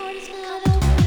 heart is got.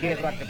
Sierra que